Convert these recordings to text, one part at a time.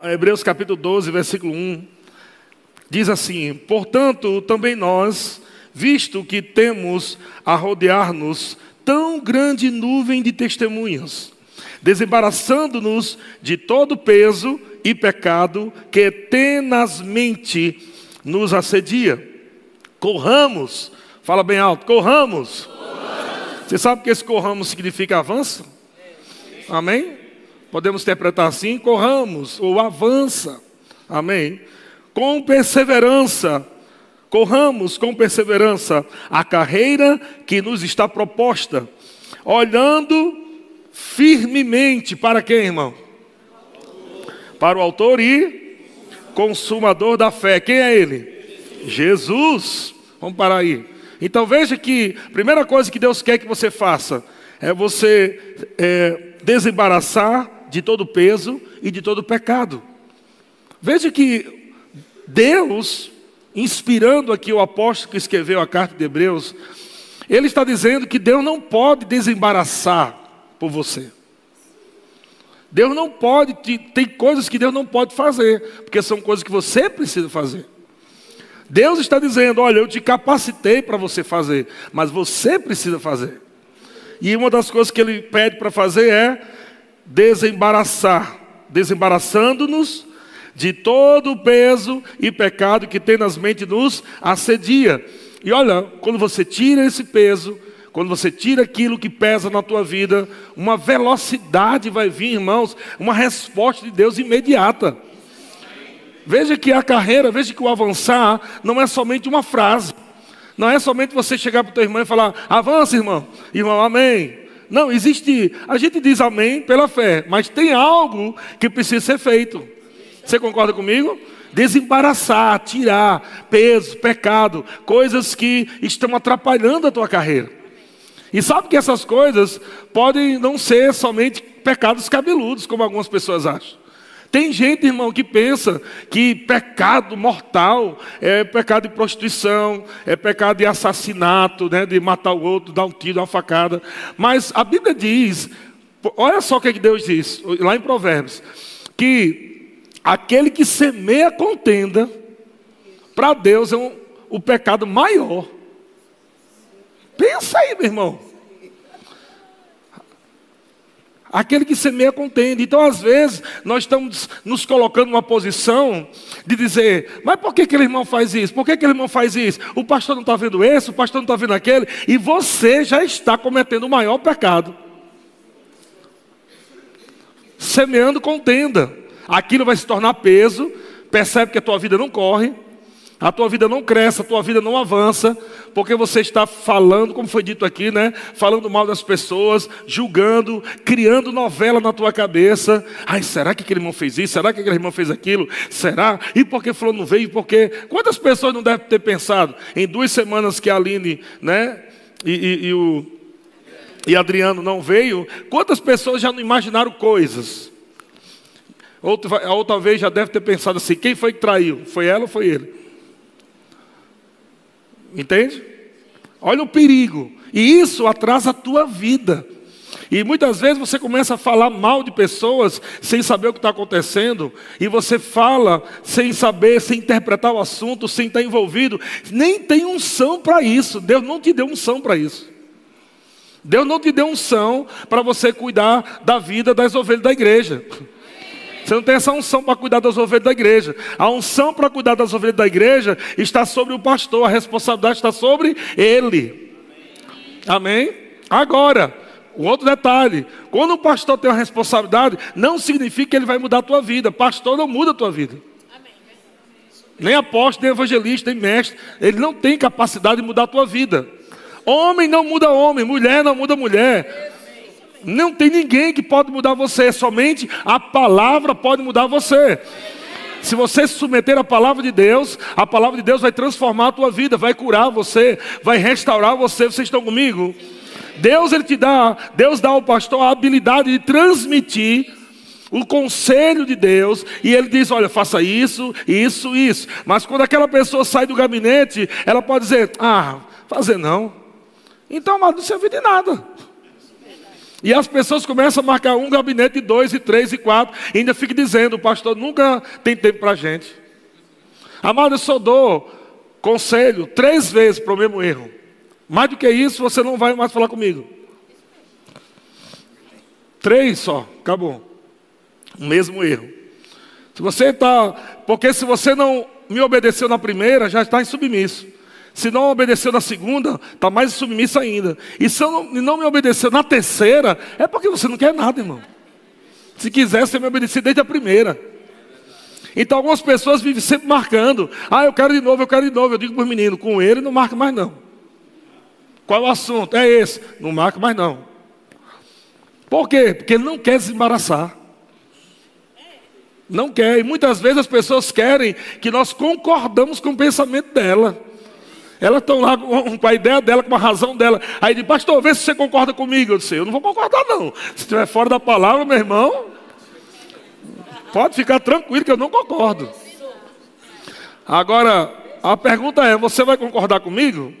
Hebreus capítulo 12, versículo 1, diz assim: Portanto, também nós, visto que temos a rodear-nos tão grande nuvem de testemunhas, desembaraçando-nos de todo peso e pecado que tenazmente nos assedia. Corramos, fala bem alto, corramos. corramos. Você sabe que esse corramos significa avanço? Amém? Podemos interpretar assim: corramos ou avança. Amém? Com perseverança, corramos com perseverança a carreira que nos está proposta, olhando firmemente para quem, irmão? Para o autor e consumador da fé. Quem é ele? Jesus. Vamos parar aí. Então veja que a primeira coisa que Deus quer que você faça é você é, desembaraçar de todo peso e de todo pecado. Veja que Deus, inspirando aqui o apóstolo que escreveu a carta de Hebreus, ele está dizendo que Deus não pode desembaraçar por você. Deus não pode, tem coisas que Deus não pode fazer, porque são coisas que você precisa fazer. Deus está dizendo: olha, eu te capacitei para você fazer, mas você precisa fazer. E uma das coisas que ele pede para fazer é desembaraçar, desembaraçando-nos de todo o peso e pecado que tem nas mentes nos assedia. E olha, quando você tira esse peso, quando você tira aquilo que pesa na tua vida, uma velocidade vai vir, irmãos, uma resposta de Deus imediata. Veja que a carreira, veja que o avançar não é somente uma frase. Não é somente você chegar para o teu irmão e falar, avança, irmão. Irmão, amém. Não, existe. A gente diz amém pela fé, mas tem algo que precisa ser feito. Você concorda comigo? Desembaraçar, tirar peso, pecado, coisas que estão atrapalhando a tua carreira. E sabe que essas coisas podem não ser somente pecados cabeludos, como algumas pessoas acham. Tem gente, irmão, que pensa que pecado mortal é pecado de prostituição, é pecado de assassinato, né, de matar o outro, dar um tiro, uma facada. Mas a Bíblia diz, olha só o que, é Deus diz, lá em Provérbios, que aquele que semeia contenda, para Deus é um, o pecado maior. Pensa aí, meu irmão. Aquele que semeia contende. Então, às vezes, nós estamos nos colocando numa posição de dizer: mas por que aquele irmão faz isso? Por que aquele irmão faz isso? O pastor não está vendo esse, o pastor não está vendo aquele, e você já está cometendo o maior pecado. Semeando contenda. Aquilo vai se tornar peso, percebe que a tua vida não corre, a tua vida não cresce, a tua vida não avança, porque você está falando, como foi dito aqui, né? Falando mal das pessoas, julgando, criando novela na tua cabeça. Ai, será que aquele irmão fez isso? Será que aquele irmão fez aquilo? Será? E por que falou não veio? Porque quantas pessoas não devem ter pensado em duas semanas que a Aline, né? E, e, e o e Adriano não veio? Quantas pessoas já não imaginaram coisas? Outra, outra vez já deve ter pensado assim: quem foi que traiu? Foi ela ou foi ele? Entende? Olha o perigo. E isso atrasa a tua vida. E muitas vezes você começa a falar mal de pessoas sem saber o que está acontecendo, e você fala sem saber, sem interpretar o assunto, sem estar envolvido. Nem tem unção para isso. Deus não te deu unção para isso. Deus não te deu unção para você cuidar da vida das ovelhas da igreja. Você não tem essa unção para cuidar das ovelhas da igreja. A unção para cuidar das ovelhas da igreja está sobre o pastor, a responsabilidade está sobre ele. Amém? Agora, um outro detalhe: quando o pastor tem uma responsabilidade, não significa que ele vai mudar a tua vida. Pastor não muda a tua vida. Nem apóstolo, nem evangelista, nem mestre. Ele não tem capacidade de mudar a tua vida. Homem não muda homem, mulher não muda mulher. Não tem ninguém que pode mudar você, somente a palavra pode mudar você. Se você se submeter à palavra de Deus, a palavra de Deus vai transformar a tua vida, vai curar você, vai restaurar você. Vocês estão comigo? Deus ele te dá, Deus dá ao pastor a habilidade de transmitir o conselho de Deus, e ele diz: Olha, faça isso, isso, isso. Mas quando aquela pessoa sai do gabinete, ela pode dizer: Ah, fazer não. Então, mas não serviu de nada. E as pessoas começam a marcar um gabinete, dois, e três, e quatro, e ainda fica dizendo: o pastor nunca tem tempo para a gente. Amado, eu só dou conselho três vezes para o mesmo erro. Mais do que isso, você não vai mais falar comigo. Três só, acabou. O mesmo erro. Se você está. Porque se você não me obedeceu na primeira, já está em submisso. Se não obedeceu na segunda, está mais submisso ainda. E se não, não me obedeceu na terceira, é porque você não quer nada, irmão. Se quiser, você me obedecer desde a primeira. Então algumas pessoas vivem sempre marcando. Ah, eu quero de novo, eu quero de novo. Eu digo para os meninos, com ele não marca mais não. Qual é o assunto? É esse. Não marca mais não. Por quê? Porque ele não quer desembaraçar. Não quer. E muitas vezes as pessoas querem que nós concordamos com o pensamento dela. Elas estão lá com a ideia dela, com a razão dela. Aí diz, pastor, vê se você concorda comigo. Eu disse, eu não vou concordar não. Se estiver fora da palavra, meu irmão, pode ficar tranquilo que eu não concordo. Agora, a pergunta é, você vai concordar comigo?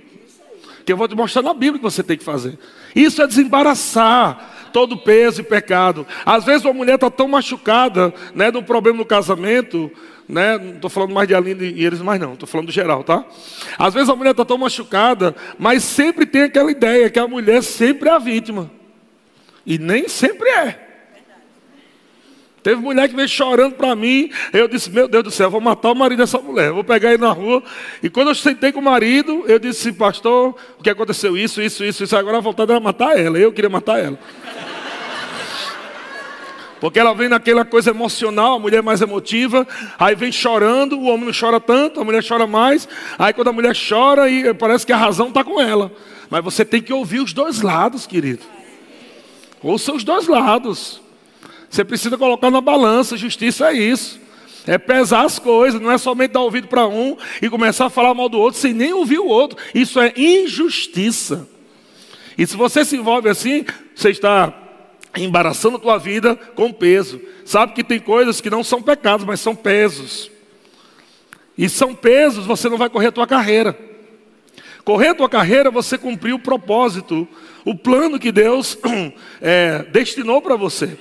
Que eu vou te mostrar na Bíblia que você tem que fazer. Isso é desembaraçar todo peso e pecado. Às vezes uma mulher está tão machucada, né, um problema no casamento, né? Não estou falando mais de Aline e eles mais não, estou falando do geral, tá? Às vezes a mulher está tão machucada, mas sempre tem aquela ideia que a mulher sempre é a vítima. E nem sempre é. Teve mulher que veio chorando para mim. Eu disse: Meu Deus do céu, vou matar o marido dessa mulher. Vou pegar ele na rua. E quando eu sentei com o marido, eu disse: Pastor, o que aconteceu? Isso, isso, isso, isso. Agora a vontade era matar ela. Eu queria matar ela. Porque ela vem naquela coisa emocional, a mulher mais emotiva, aí vem chorando, o homem não chora tanto, a mulher chora mais. Aí quando a mulher chora, parece que a razão está com ela. Mas você tem que ouvir os dois lados, querido. Ouça os dois lados. Você precisa colocar na balança, justiça é isso. É pesar as coisas, não é somente dar ouvido para um e começar a falar mal do outro sem nem ouvir o outro. Isso é injustiça. E se você se envolve assim, você está embaraçando a tua vida com peso. Sabe que tem coisas que não são pecados, mas são pesos. E são pesos, você não vai correr a tua carreira. Correr a tua carreira, você cumpriu o propósito, o plano que Deus é, destinou para você.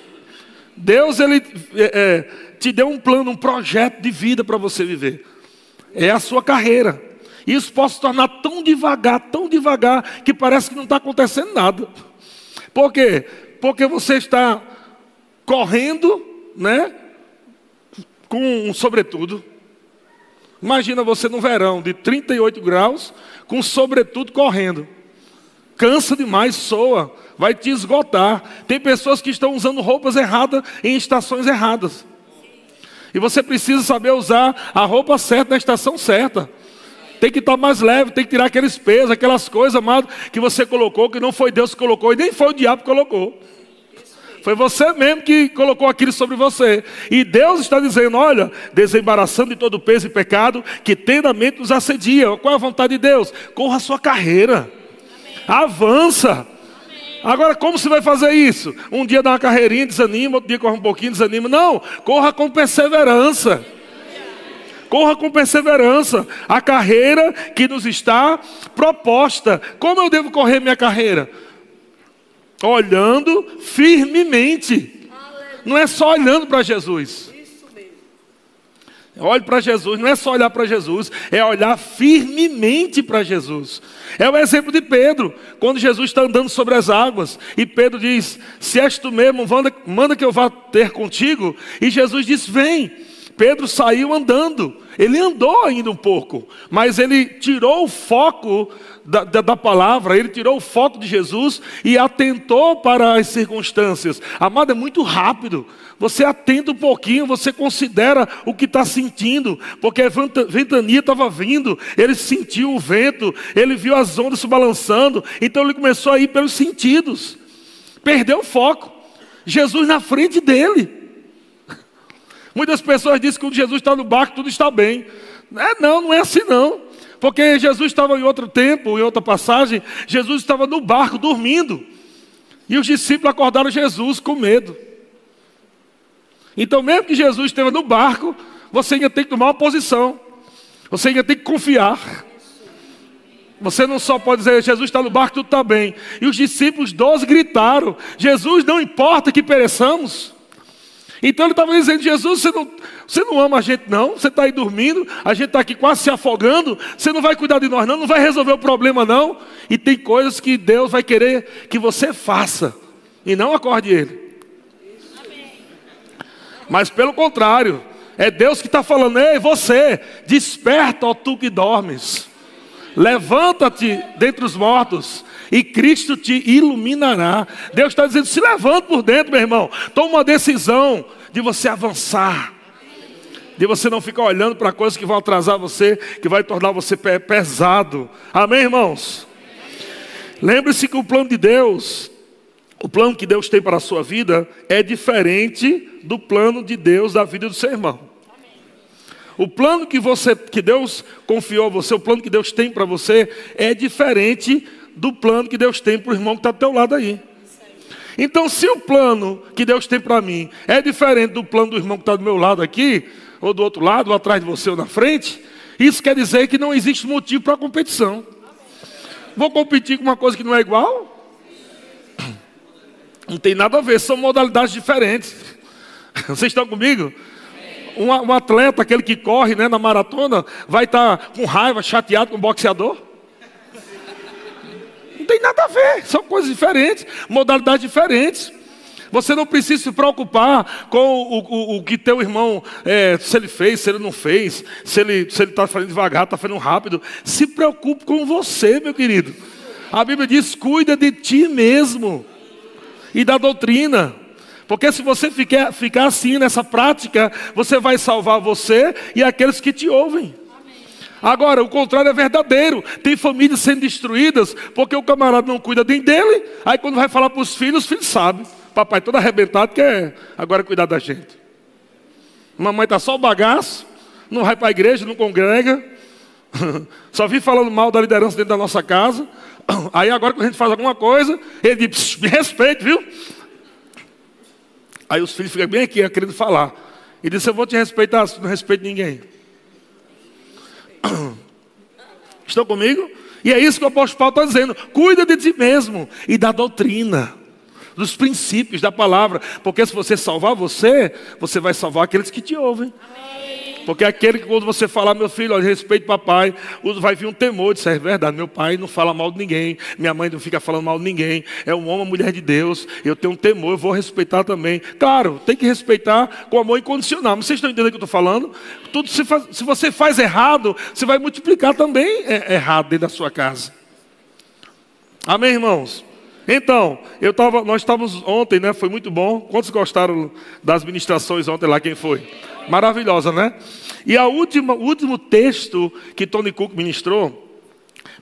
Deus, Ele é, é, te deu um plano, um projeto de vida para você viver. É a sua carreira. Isso pode se tornar tão devagar, tão devagar, que parece que não está acontecendo nada. Por quê? porque você está correndo, né? Com um sobretudo. Imagina você no verão de 38 graus, com sobretudo correndo. Cansa demais, soa, vai te esgotar. Tem pessoas que estão usando roupas erradas em estações erradas. E você precisa saber usar a roupa certa na estação certa. Tem que estar mais leve, tem que tirar aqueles pesos, aquelas coisas, amado, que você colocou, que não foi Deus que colocou, e nem foi o diabo que colocou. Foi você mesmo que colocou aquilo sobre você. E Deus está dizendo: olha, desembaraçando de todo peso e pecado que tendamente nos assedia. Qual é a vontade de Deus? Corra a sua carreira. Avança. Agora, como você vai fazer isso? Um dia dá uma carreirinha, desanima, outro dia corre um pouquinho, desanima. Não, corra com perseverança. Corra com perseverança a carreira que nos está proposta. Como eu devo correr minha carreira? Olhando firmemente. Não é só olhando para Jesus. Olhe para Jesus, não é só olhar para Jesus, é olhar firmemente para Jesus. É o exemplo de Pedro, quando Jesus está andando sobre as águas, e Pedro diz: Se és tu mesmo, manda, manda que eu vá ter contigo. E Jesus diz: Vem. Pedro saiu andando. Ele andou ainda um pouco, mas ele tirou o foco da, da, da, palavra, ele tirou o foco de Jesus e atentou para as circunstâncias. Amado, é muito rápido. Você atenta um pouquinho, você considera o que está sentindo, porque a ventania estava vindo, ele sentiu o vento, ele viu as ondas se balançando, então ele começou a ir pelos sentidos, perdeu o foco. Jesus na frente dele. Muitas pessoas dizem que quando Jesus está no barco, tudo está bem. É, não, não é assim não. Porque Jesus estava em outro tempo, em outra passagem, Jesus estava no barco dormindo. E os discípulos acordaram Jesus com medo. Então, mesmo que Jesus esteja no barco, você ainda tem que tomar uma posição. Você ainda tem que confiar. Você não só pode dizer, Jesus está no barco, tudo está bem. E os discípulos, doze, gritaram: Jesus, não importa que pereçamos. Então ele estava dizendo: Jesus, você não, você não ama a gente, não? Você está aí dormindo, a gente está aqui quase se afogando. Você não vai cuidar de nós, não? Não vai resolver o problema, não? E tem coisas que Deus vai querer que você faça, e não acorde Ele. Mas pelo contrário, é Deus que está falando: Ei, você, desperta, ó tu que dormes. Levanta-te dentre os mortos e Cristo te iluminará. Deus está dizendo: se levante por dentro, meu irmão. Toma uma decisão de você avançar. De você não ficar olhando para coisas que vão atrasar você, que vai tornar você pesado. Amém, irmãos? Lembre-se que o plano de Deus, o plano que Deus tem para a sua vida, é diferente do plano de Deus da vida do seu irmão. O plano que você, que Deus confiou a você, o plano que Deus tem para você é diferente do plano que Deus tem para o irmão que está do teu lado aí. Então, se o plano que Deus tem para mim é diferente do plano do irmão que está do meu lado aqui, ou do outro lado, ou atrás de você ou na frente, isso quer dizer que não existe motivo para competição. Vou competir com uma coisa que não é igual? Não tem nada a ver, são modalidades diferentes. Vocês estão comigo? um, um atleta, aquele que corre né, na maratona, vai estar tá com raiva, chateado com o boxeador? Não tem nada a ver, são coisas diferentes, modalidades diferentes. Você não precisa se preocupar com o, o, o que teu irmão, é, se ele fez, se ele não fez, se ele está se ele tá fazendo devagar, está fazendo rápido. Se preocupe com você, meu querido. A Bíblia diz: cuida de ti mesmo e da doutrina. Porque se você ficar, ficar assim nessa prática, você vai salvar você e aqueles que te ouvem. Agora, o contrário é verdadeiro. Tem famílias sendo destruídas porque o camarada não cuida nem dele. Aí, quando vai falar para os filhos, os filhos sabem. Papai todo arrebentado quer agora cuidar da gente. Mamãe está só o bagaço, não vai para a igreja, não congrega. Só vi falando mal da liderança dentro da nossa casa. Aí agora quando a gente faz alguma coisa, ele diz, me respeite, viu? Aí os filhos ficam bem aqui, querendo falar. E disse: Eu vou te respeitar, não respeito ninguém. Estão comigo? E é isso que o apóstolo Paulo está dizendo: cuida de ti mesmo e da doutrina, dos princípios da palavra, porque se você salvar você, você vai salvar aqueles que te ouvem. Amém. Porque aquele que quando você falar, meu filho, olha, respeito papai, vai vir um temor de ser é verdade. Meu pai não fala mal de ninguém, minha mãe não fica falando mal de ninguém. É um homem, uma mulher de Deus. Eu tenho um temor, eu vou respeitar também. Claro, tem que respeitar com amor incondicional. Mas vocês estão entendendo o que eu estou falando? Tudo se, faz, se você faz errado, você vai multiplicar também é, errado dentro da sua casa. Amém, irmãos? Então, eu tava, nós estávamos ontem, né? Foi muito bom. Quantos gostaram das ministrações ontem lá? Quem foi? Maravilhosa, né? E a última, o último texto que Tony Cook ministrou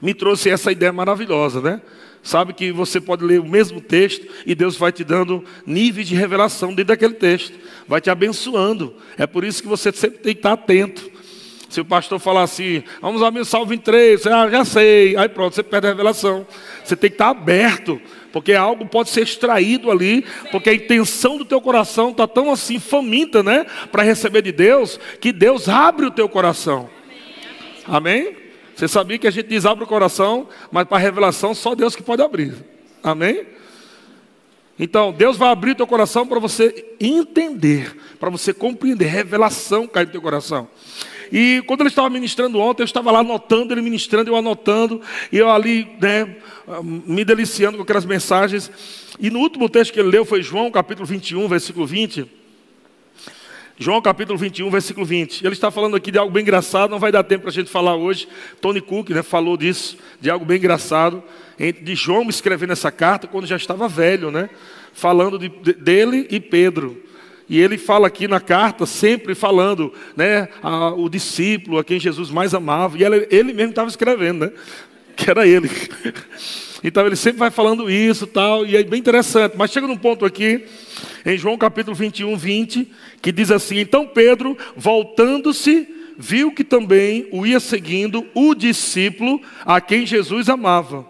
me trouxe essa ideia maravilhosa, né? Sabe que você pode ler o mesmo texto e Deus vai te dando níveis de revelação dentro daquele texto, vai te abençoando. É por isso que você sempre tem que estar atento. Se o pastor falar assim, vamos ao meu salvo 23, você, ah, já sei, aí pronto, você perde a revelação. Você tem que estar aberto, porque algo pode ser extraído ali, porque a intenção do teu coração está tão assim faminta, né, para receber de Deus, que Deus abre o teu coração. Amém? Você sabia que a gente diz abre o coração, mas para revelação só Deus que pode abrir. Amém? Então, Deus vai abrir o teu coração para você entender, para você compreender, revelação cai no teu coração. E quando ele estava ministrando ontem, eu estava lá anotando, ele ministrando, eu anotando, e eu ali, né, me deliciando com aquelas mensagens. E no último texto que ele leu foi João capítulo 21, versículo 20. João capítulo 21, versículo 20. Ele está falando aqui de algo bem engraçado, não vai dar tempo para a gente falar hoje. Tony Cook né, falou disso, de algo bem engraçado, de João escrevendo essa carta quando já estava velho, né? Falando de, de, dele e Pedro. E ele fala aqui na carta, sempre falando, né, a, o discípulo a quem Jesus mais amava, e ele, ele mesmo estava escrevendo, né, que era ele. Então ele sempre vai falando isso tal, e é bem interessante. Mas chega num ponto aqui, em João capítulo 21, 20, que diz assim: Então Pedro, voltando-se, viu que também o ia seguindo o discípulo a quem Jesus amava,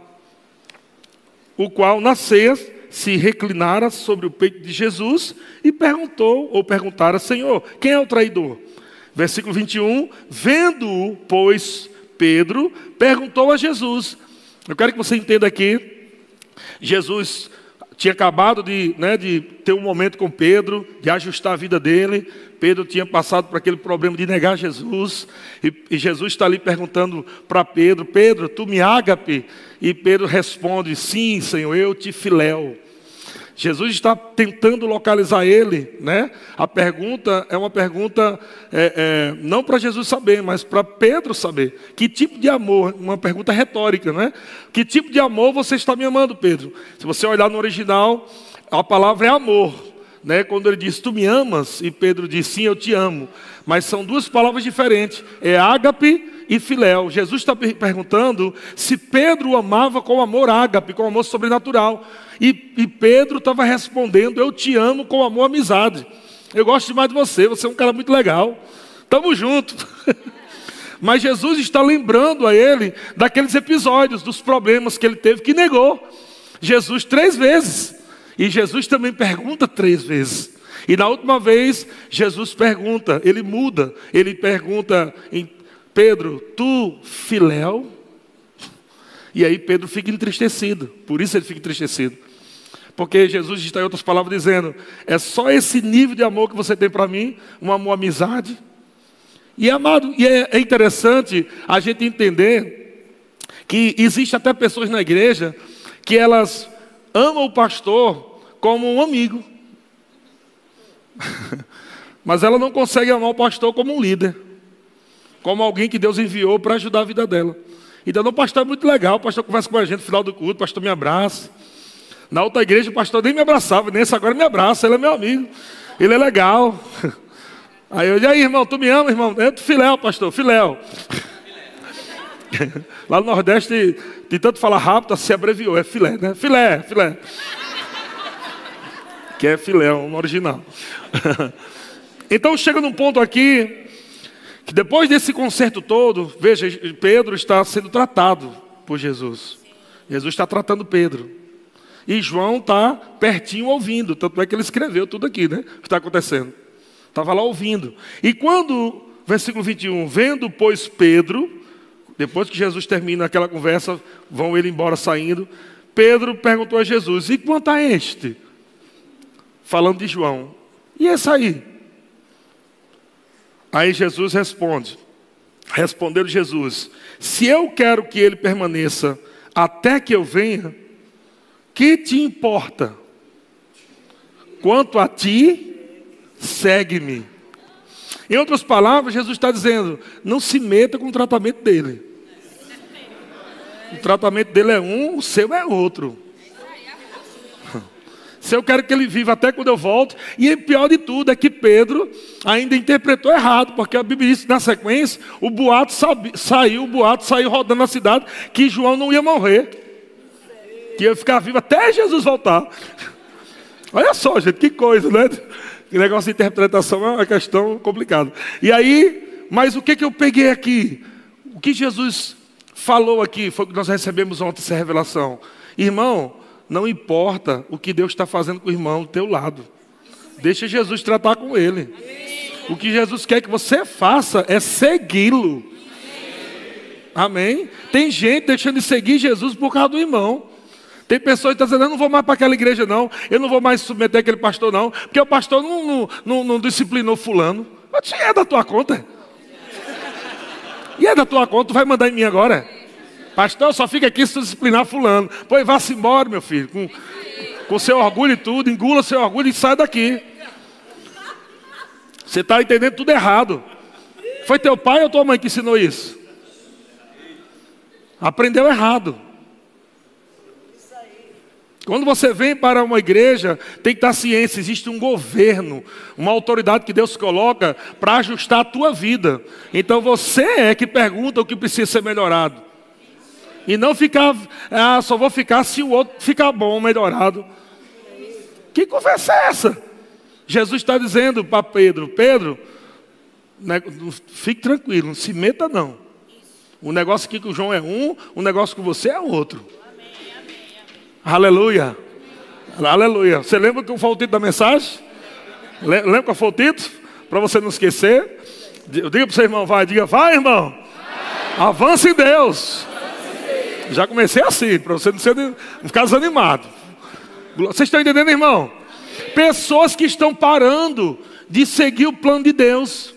o qual na ceia se reclinara sobre o peito de Jesus e perguntou, ou perguntara, Senhor, quem é o traidor? Versículo 21, vendo-o, pois, Pedro perguntou a Jesus. Eu quero que você entenda aqui. Jesus tinha acabado de, né, de ter um momento com Pedro, de ajustar a vida dele. Pedro tinha passado por aquele problema de negar Jesus. E, e Jesus está ali perguntando para Pedro: Pedro, tu me ágape? E Pedro responde: Sim, Senhor, eu te filéu. Jesus está tentando localizar ele, né? A pergunta é uma pergunta é, é, não para Jesus saber, mas para Pedro saber. Que tipo de amor? Uma pergunta retórica, né? Que tipo de amor você está me amando, Pedro? Se você olhar no original, a palavra é amor. Né, quando ele diz, tu me amas, e Pedro diz, sim, eu te amo. Mas são duas palavras diferentes, é ágape e filéu. Jesus está perguntando se Pedro amava com amor ágape, com amor sobrenatural. E, e Pedro estava respondendo: Eu te amo com amor amizade. Eu gosto demais de você, você é um cara muito legal. Tamo junto. Mas Jesus está lembrando a ele daqueles episódios, dos problemas que ele teve, que negou. Jesus três vezes. E Jesus também pergunta três vezes. E na última vez, Jesus pergunta, ele muda, ele pergunta em Pedro, tu filéu? E aí Pedro fica entristecido, por isso ele fica entristecido. Porque Jesus está em outras palavras dizendo: é só esse nível de amor que você tem para mim, um amor amizade. E, amado, e é, é interessante a gente entender que existe até pessoas na igreja que elas amam o pastor como um amigo. Mas ela não consegue amar o pastor como um líder, como alguém que Deus enviou para ajudar a vida dela. Então, o pastor é muito legal, o pastor conversa com a gente no final do culto, o pastor me abraça. Na outra igreja, o pastor nem me abraçava, nesse agora me abraça, ele é meu amigo, ele é legal. Aí eu, e aí, irmão, tu me ama, irmão? É filéu, pastor, filéu. Lá no Nordeste, de tanto falar rápido, se abreviou, é filé, né? Filé, filé. Que é filé, um original. Então chega num ponto aqui que depois desse concerto todo, veja, Pedro está sendo tratado por Jesus. Jesus está tratando Pedro. E João está pertinho ouvindo, tanto é que ele escreveu tudo aqui, né? O que está acontecendo. Estava lá ouvindo. E quando, versículo 21, vendo, pois, Pedro, depois que Jesus termina aquela conversa, vão ele embora saindo, Pedro perguntou a Jesus: E quanto a este? Falando de João. E esse aí? Aí Jesus responde: Respondeu Jesus: Se eu quero que ele permaneça até que eu venha, que te importa? Quanto a ti, segue-me. Em outras palavras, Jesus está dizendo: não se meta com o tratamento dele. O tratamento dele é um, o seu é outro. Se eu quero que ele viva até quando eu volto. E pior de tudo é que Pedro ainda interpretou errado, porque a Bíblia diz na sequência: o boato saiu, o boato saiu rodando na cidade que João não ia morrer. Que ia ficar vivo até Jesus voltar. Olha só, gente, que coisa, né? Que negócio de interpretação é uma questão complicada. E aí, mas o que, que eu peguei aqui? O que Jesus falou aqui foi o que nós recebemos ontem essa revelação. Irmão, não importa o que Deus está fazendo com o irmão do teu lado. Deixa Jesus tratar com ele. O que Jesus quer que você faça é segui-lo. Amém? Tem gente deixando de seguir Jesus por causa do irmão. Tem pessoas que estão dizendo, eu não vou mais para aquela igreja, não. Eu não vou mais submeter aquele pastor, não. Porque o pastor não, não, não, não disciplinou fulano. Mas é da tua conta. E é da tua conta, tu vai mandar em mim agora. Pastor, só fica aqui se disciplinar fulano. Pois vá-se embora, meu filho. Com, com seu orgulho e tudo. Engula seu orgulho e sai daqui. Você está entendendo tudo errado. Foi teu pai ou tua mãe que ensinou isso? Aprendeu errado. Quando você vem para uma igreja, tem que estar ciência, existe um governo, uma autoridade que Deus coloca para ajustar a tua vida. Então você é que pergunta o que precisa ser melhorado. E não ficar, ah, só vou ficar se o outro ficar bom, melhorado. Que conversa é essa? Jesus está dizendo para Pedro: Pedro, né, fique tranquilo, não se meta não. O negócio aqui com o João é um, o negócio com você é outro. Amém, amém, Aleluia. Aleluia. Você lembra que foi o título da mensagem? Lembra qual foi o título? Para você não esquecer. Diga para o seu irmão, vai, diga, vai, irmão. Vai. Avance em Deus. Já comecei assim, para você não, ser, não ficar desanimado. Vocês estão entendendo, irmão? Pessoas que estão parando de seguir o plano de Deus,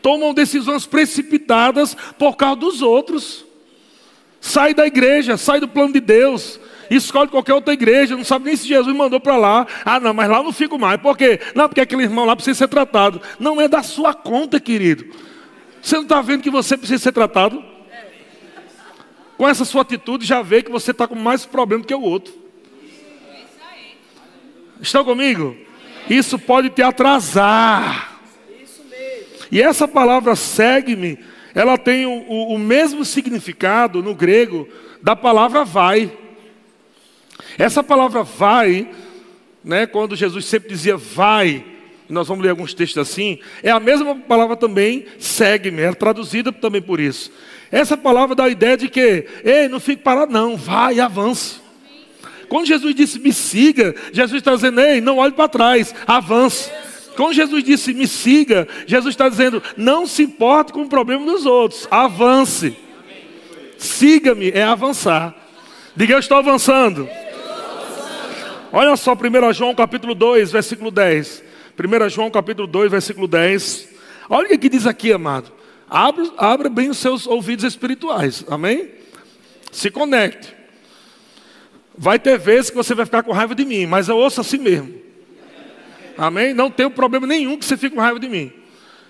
tomam decisões precipitadas por causa dos outros. Sai da igreja, sai do plano de Deus, escolhe qualquer outra igreja, não sabe nem se Jesus mandou para lá. Ah, não, mas lá eu não fico mais. Por quê? Não, porque aquele irmão lá precisa ser tratado. Não é da sua conta, querido. Você não está vendo que você precisa ser tratado? Com essa sua atitude, já vê que você está com mais problema que o outro. Estão comigo? Isso pode te atrasar. E essa palavra segue-me, ela tem o, o, o mesmo significado no grego da palavra vai. Essa palavra vai, né, quando Jesus sempre dizia vai, nós vamos ler alguns textos assim, é a mesma palavra também, segue-me, é traduzida também por isso. Essa palavra dá a ideia de que, ei, não fique parado, não, vai, avance. Quando Jesus disse me siga, Jesus está dizendo, ei, não olhe para trás, avance. Quando Jesus disse me siga, Jesus está dizendo, não se importe com o problema dos outros, avance. Siga-me é avançar. Diga, eu estou avançando. Olha só, 1 João capítulo 2, versículo 10. 1 João capítulo 2, versículo 10. Olha o que diz aqui, amado. Abra, abra bem os seus ouvidos espirituais. Amém? Se conecte. Vai ter vezes que você vai ficar com raiva de mim, mas eu ouço assim mesmo. Amém? Não tenho problema nenhum que você fique com raiva de mim.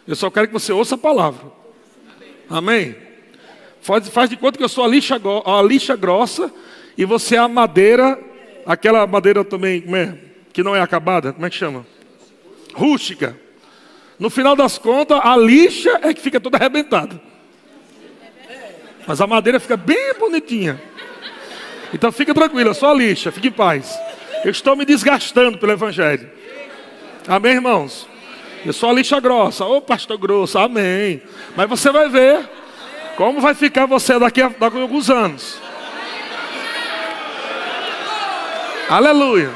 Eu só quero que você ouça a palavra. Amém? Faz, faz de conta que eu sou a lixa, a lixa grossa e você é a madeira aquela madeira também, como é? Que não é acabada, como é que chama? Rústica. No final das contas, a lixa é que fica toda arrebentada. Mas a madeira fica bem bonitinha. Então fica tranquila, só a lixa, fique em paz. Eu estou me desgastando pelo Evangelho. Amém, irmãos? Eu sou a lixa grossa, ô pastor grosso, amém. Mas você vai ver como vai ficar você daqui a, daqui a alguns anos. Aleluia.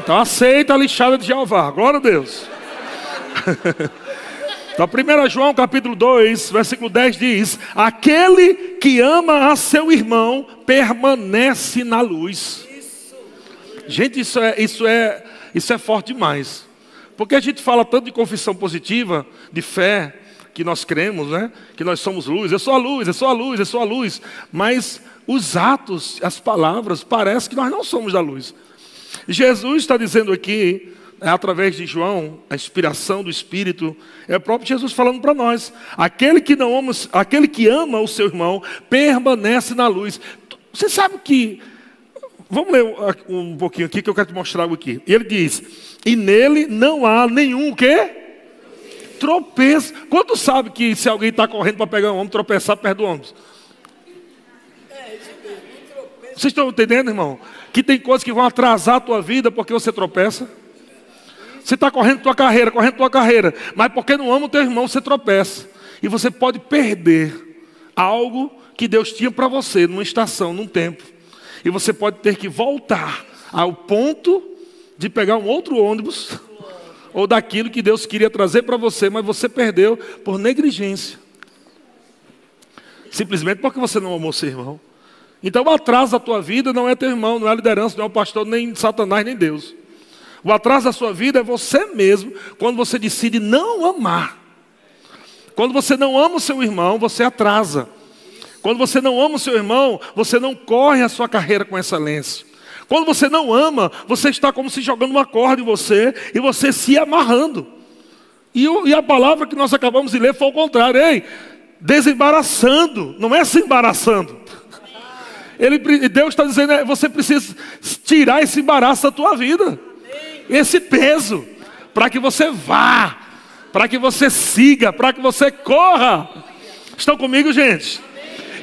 Então aceita a lixada de Jeová. Glória a Deus. Então, 1 João capítulo 2, versículo 10 diz: Aquele que ama a seu irmão permanece na luz. Gente, isso é, isso é, isso é forte demais. Porque a gente fala tanto de confissão positiva, de fé, que nós cremos, né? Que nós somos luz. Eu sou a luz, eu sou a luz, eu sou a luz. Mas os atos, as palavras, parece que nós não somos da luz. Jesus está dizendo aqui, através de João, a inspiração do Espírito, é o próprio Jesus falando para nós: aquele que não ama, aquele que ama o seu irmão permanece na luz. Você sabe que Vamos ler um pouquinho aqui que eu quero te mostrar algo aqui. Ele diz: "E nele não há nenhum quê? Tropeço. Quanto sabe que se alguém está correndo para pegar um homem, tropeçar perto do ônibus? Vocês estão entendendo, irmão? Que tem coisas que vão atrasar a tua vida porque você tropeça. Você está correndo tua carreira, correndo tua carreira, mas porque não ama o teu irmão, você tropeça. E você pode perder algo que Deus tinha para você numa estação, num tempo. E você pode ter que voltar ao ponto de pegar um outro ônibus ou daquilo que Deus queria trazer para você, mas você perdeu por negligência. Simplesmente porque você não amou seu irmão. Então o atraso da tua vida não é teu irmão, não é liderança, não é o pastor, nem Satanás, nem Deus. O atraso da sua vida é você mesmo, quando você decide não amar. Quando você não ama o seu irmão, você atrasa. Quando você não ama o seu irmão, você não corre a sua carreira com excelência. Quando você não ama, você está como se jogando uma corda em você e você se amarrando. E, e a palavra que nós acabamos de ler foi o contrário. Ei, desembaraçando, não é se embaraçando. Ele, Deus está dizendo, é, você precisa tirar esse embaraço da tua vida, esse peso, para que você vá, para que você siga, para que você corra. Estão comigo, gente?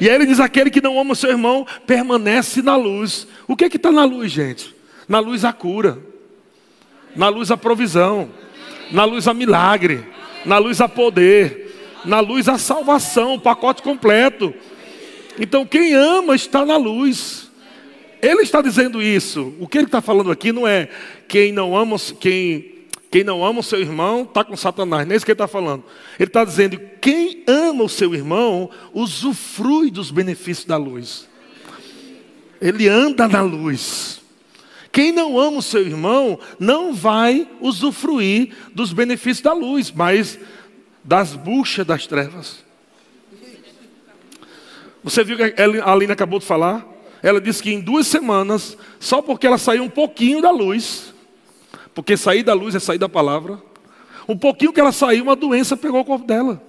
E aí ele diz: aquele que não ama o seu irmão permanece na luz. O que é que está na luz, gente? Na luz a cura, na luz a provisão, na luz a milagre, na luz a poder, na luz a salvação, o pacote completo. Então, quem ama está na luz. Ele está dizendo isso. O que ele está falando aqui não é quem não ama, quem Quem não ama o seu irmão está com Satanás, nem é isso que ele está falando. Ele está dizendo: quem ama o seu irmão usufrui dos benefícios da luz. Ele anda na luz. Quem não ama o seu irmão não vai usufruir dos benefícios da luz, mas das buchas das trevas. Você viu que a Aline acabou de falar? Ela disse que em duas semanas, só porque ela saiu um pouquinho da luz, porque sair da luz é sair da palavra, um pouquinho que ela saiu, uma doença pegou o corpo dela.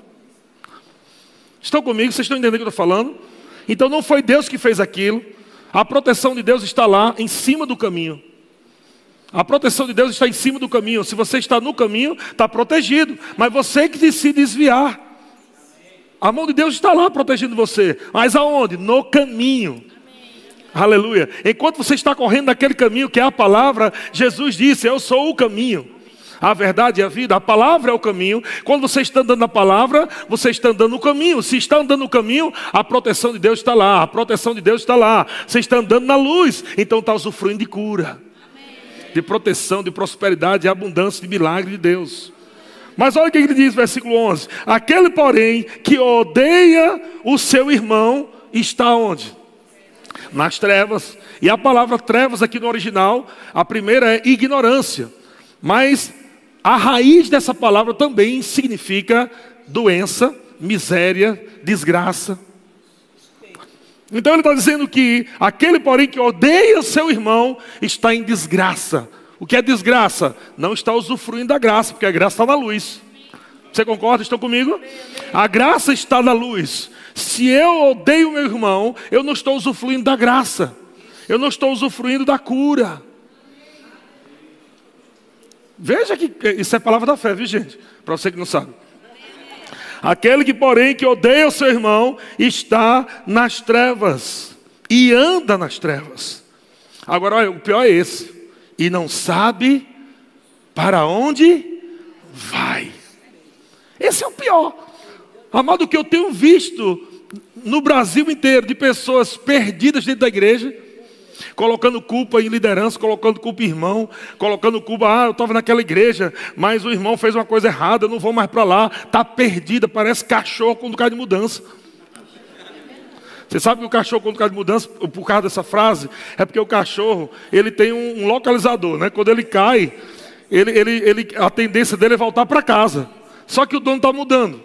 Estão comigo? Vocês estão entendendo o que eu estou falando? Então não foi Deus que fez aquilo, a proteção de Deus está lá em cima do caminho. A proteção de Deus está em cima do caminho. Se você está no caminho, está protegido. Mas você que se desviar. A mão de Deus está lá protegendo você. Mas aonde? No caminho. Aleluia. Enquanto você está correndo naquele caminho que é a palavra, Jesus disse: Eu sou o caminho. A verdade e a vida, a palavra é o caminho. Quando você está andando na palavra, você está andando no caminho. Se está andando no caminho, a proteção de Deus está lá. A proteção de Deus está lá. Você está andando na luz, então está usufruindo de cura, de proteção, de prosperidade, de abundância, de milagre de Deus. Mas olha o que ele diz, versículo 11: Aquele, porém, que odeia o seu irmão, está onde? Nas trevas. E a palavra trevas aqui no original, a primeira é ignorância. Mas a raiz dessa palavra também significa doença, miséria, desgraça. Então ele está dizendo que aquele, porém, que odeia seu irmão, está em desgraça. O que é desgraça? Não está usufruindo da graça, porque a graça está na luz. Você concorda? Estão comigo? A graça está na luz. Se eu odeio meu irmão, eu não estou usufruindo da graça. Eu não estou usufruindo da cura. Veja que isso é palavra da fé, viu gente? Para você que não sabe. Aquele que, porém, que odeia o seu irmão, está nas trevas e anda nas trevas. Agora, olha, o pior é esse. E não sabe para onde vai. Esse é o pior. Amado, que eu tenho visto no Brasil inteiro de pessoas perdidas dentro da igreja colocando culpa em liderança, colocando culpa em irmão, colocando culpa, ah, eu estava naquela igreja, mas o irmão fez uma coisa errada, eu não vou mais para lá, está perdida, parece cachorro quando cai de mudança. Você sabe que o cachorro, quando cai de mudança, por causa dessa frase, é porque o cachorro, ele tem um, localizador, né? Quando ele cai, ele, ele, ele, a tendência dele é voltar para casa. Só que o dono está mudando.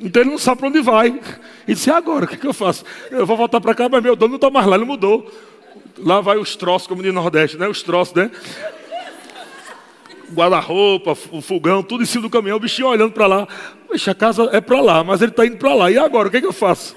Então ele não sabe para onde vai. E disse: agora, o que, que eu faço? Eu vou voltar para cá, mas meu dono não está mais lá, ele mudou. Lá vai os troços, como no Nordeste, né? Os troços, né? Guarda-roupa, o fogão, tudo em cima do caminhão, o bichinho olhando para lá. Poxa, a casa é para lá, mas ele está indo para lá. E agora, o que, que eu faço?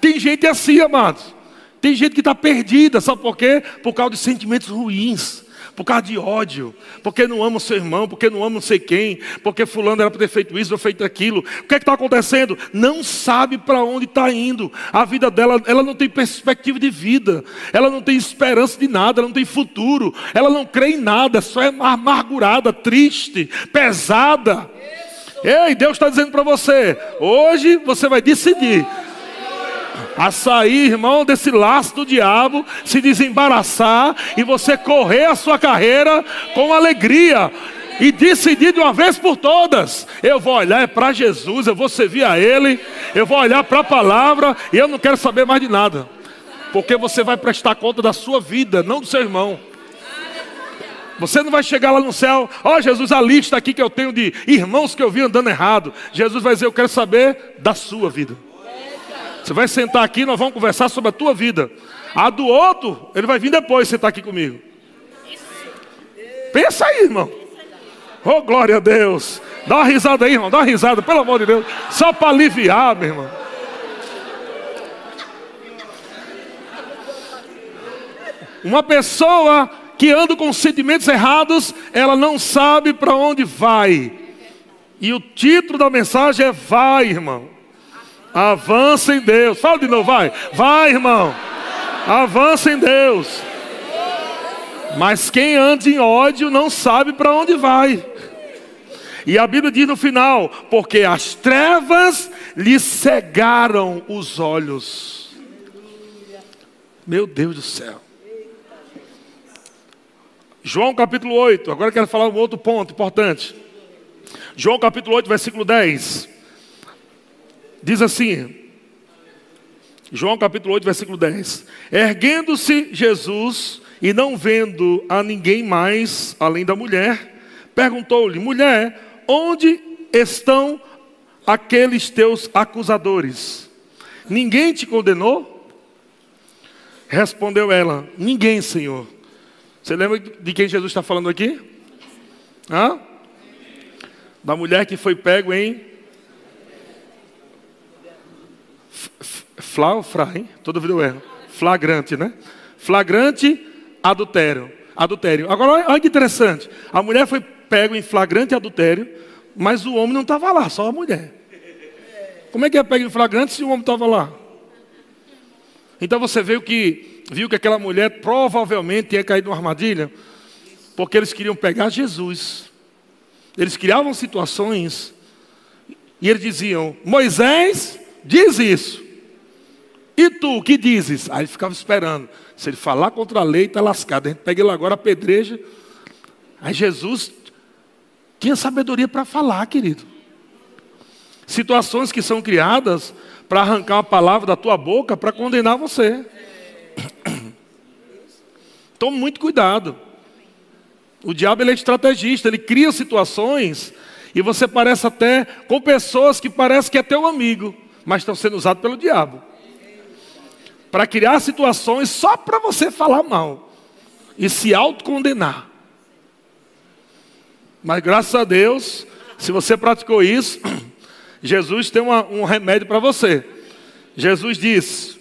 Tem gente assim, amados. Tem gente que está perdida, sabe por quê? Por causa de sentimentos ruins por causa de ódio, porque não ama o seu irmão, porque não ama não sei quem, porque fulano era para ter feito isso ou feito aquilo. O que é está acontecendo? Não sabe para onde está indo. A vida dela, ela não tem perspectiva de vida, ela não tem esperança de nada, ela não tem futuro, ela não crê em nada, só é amargurada, triste, pesada. Ei, Deus está dizendo para você: hoje você vai decidir a sair, irmão, desse laço do diabo, se desembaraçar e você correr a sua carreira com alegria e decidir de uma vez por todas: eu vou olhar para Jesus, eu vou servir a Ele, eu vou olhar para a palavra e eu não quero saber mais de nada, porque você vai prestar conta da sua vida, não do seu irmão. Você não vai chegar lá no céu, ó oh, Jesus, a lista aqui que eu tenho de irmãos que eu vi andando errado. Jesus vai dizer: Eu quero saber da sua vida. Você vai sentar aqui, nós vamos conversar sobre a tua vida. A do outro, ele vai vir depois sentar aqui comigo. Pensa aí, irmão. Oh, glória a Deus. Dá uma risada aí, irmão. Dá uma risada, pelo amor de Deus. Só para aliviar, meu irmão. Uma pessoa que anda com sentimentos errados, ela não sabe para onde vai. E o título da mensagem é Vai, irmão. Avança em Deus. Fala de novo, vai. Vai, irmão. Avança em Deus. Mas quem anda em ódio não sabe para onde vai. E a Bíblia diz no final: porque as trevas lhe cegaram os olhos. Meu Deus do céu. João capítulo 8, agora eu quero falar um outro ponto importante. João capítulo 8, versículo 10. Diz assim: João capítulo 8, versículo 10. Erguendo-se Jesus e não vendo a ninguém mais além da mulher, perguntou-lhe: Mulher, onde estão aqueles teus acusadores? Ninguém te condenou? Respondeu ela: Ninguém, Senhor. Você lembra de quem Jesus está falando aqui? Hã? Da mulher que foi pego em Fla ou fra, hein? Todo vídeo erro. Flagrante, né? Flagrante, adultério. Adultério. Agora, olha que interessante. A mulher foi pego em flagrante adultério, mas o homem não estava lá, só a mulher. Como é que é pego em flagrante se o homem estava lá? Então você viu que, viu que aquela mulher provavelmente ia cair numa armadilha, porque eles queriam pegar Jesus. Eles criavam situações e eles diziam: Moisés diz isso. E tu, que dizes? Aí ele ficava esperando. Se ele falar contra a lei, está lascado. A gente pega ele agora, apedreja. Aí Jesus tinha sabedoria para falar, querido. Situações que são criadas para arrancar uma palavra da tua boca para condenar você. Tome muito cuidado. O diabo ele é estrategista, ele cria situações e você parece até com pessoas que parece que é teu amigo, mas estão sendo usados pelo diabo para criar situações só para você falar mal e se autocondenar. Mas graças a Deus, se você praticou isso, Jesus tem uma, um remédio para você. Jesus disse: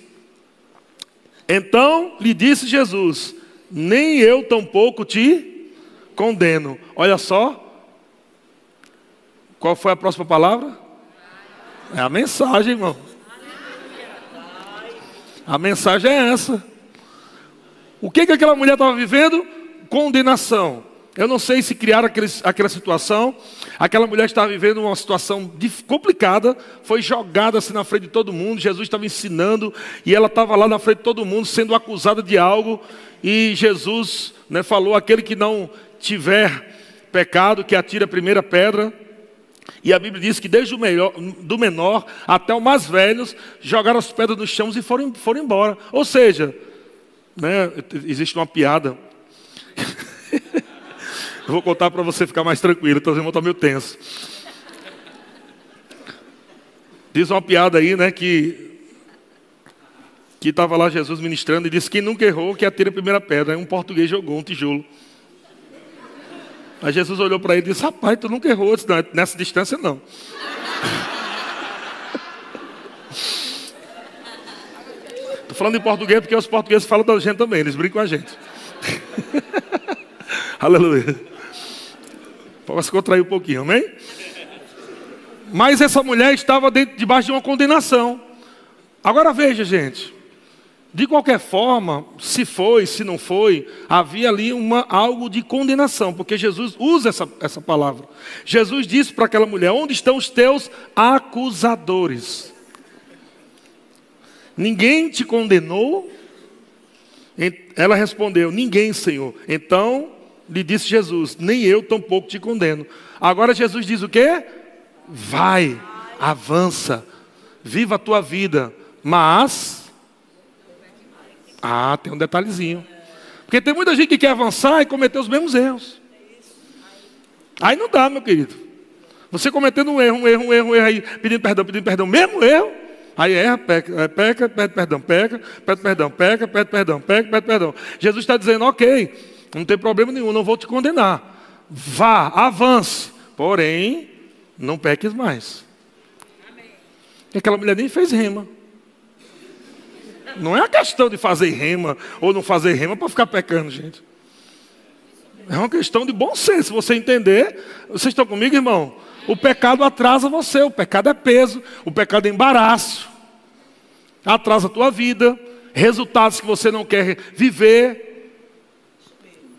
Então lhe disse Jesus: Nem eu tampouco te condeno. Olha só. Qual foi a próxima palavra? É a mensagem, irmão. A mensagem é essa. O que, que aquela mulher estava vivendo? Condenação. Eu não sei se criaram aquele, aquela situação. Aquela mulher estava vivendo uma situação complicada, foi jogada assim na frente de todo mundo. Jesus estava ensinando e ela estava lá na frente de todo mundo, sendo acusada de algo. E Jesus né, falou: aquele que não tiver pecado, que atire a primeira pedra. E a Bíblia diz que desde o melhor, do menor até o mais velhos jogaram as pedras no chão e foram, foram embora. Ou seja, né, existe uma piada. Eu vou contar para você ficar mais tranquilo, os irmãos estão meio tenso. Diz uma piada aí, né, que que estava lá Jesus ministrando e disse que nunca errou que atira a primeira pedra. Aí um português jogou um tijolo. Aí Jesus olhou para ele e disse: Rapaz, tu nunca errou. Nessa distância não. Estou falando em português porque os portugueses falam da gente também, eles brincam com a gente. Aleluia. Pode se contrair um pouquinho, amém? Mas essa mulher estava dentro, debaixo de uma condenação. Agora veja, gente. De qualquer forma, se foi, se não foi, havia ali uma, algo de condenação, porque Jesus usa essa, essa palavra. Jesus disse para aquela mulher: Onde estão os teus acusadores? Ninguém te condenou? Ela respondeu: Ninguém, Senhor. Então lhe disse Jesus: Nem eu tampouco te condeno. Agora Jesus diz o quê? Vai, avança, viva a tua vida, mas ah, tem um detalhezinho. Porque tem muita gente que quer avançar e cometer os mesmos erros. Aí não dá, meu querido. Você cometendo um erro, um erro, um erro, um erro aí, pedindo perdão, pedindo perdão, mesmo erro. Aí erra, peca, peca, pede perdão, peca, pede perdão, peca, pede perdão, peca, pede perdão. Jesus está dizendo, ok, não tem problema nenhum, não vou te condenar. Vá, avance. Porém, não peques mais. Amém. Aquela mulher nem fez rima. Não é a questão de fazer rema ou não fazer rema para ficar pecando, gente. É uma questão de bom senso. Você entender, vocês estão comigo, irmão? O pecado atrasa você, o pecado é peso, o pecado é embaraço, atrasa a tua vida, resultados que você não quer viver.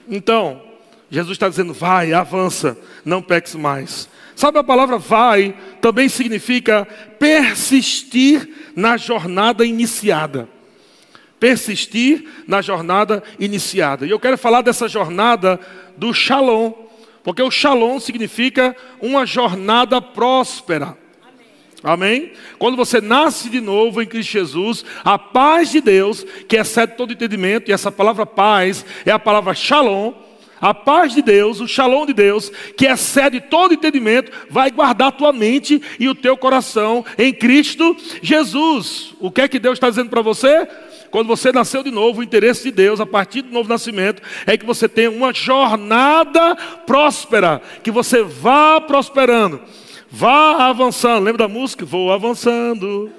Então, Jesus está dizendo: vai, avança, não peques mais. Sabe a palavra vai também significa persistir na jornada iniciada persistir na jornada iniciada. E eu quero falar dessa jornada do Shalom, porque o Shalom significa uma jornada próspera. Amém? Quando você nasce de novo em Cristo Jesus, a paz de Deus, que excede todo entendimento, e essa palavra paz é a palavra shalom, a paz de Deus, o shalom de Deus, que excede todo entendimento, vai guardar a tua mente e o teu coração em Cristo Jesus. O que é que Deus está dizendo para você? Quando você nasceu de novo, o interesse de Deus, a partir do novo nascimento, é que você tenha uma jornada próspera, que você vá prosperando. Vá avançando. Lembra da música? Vou avançando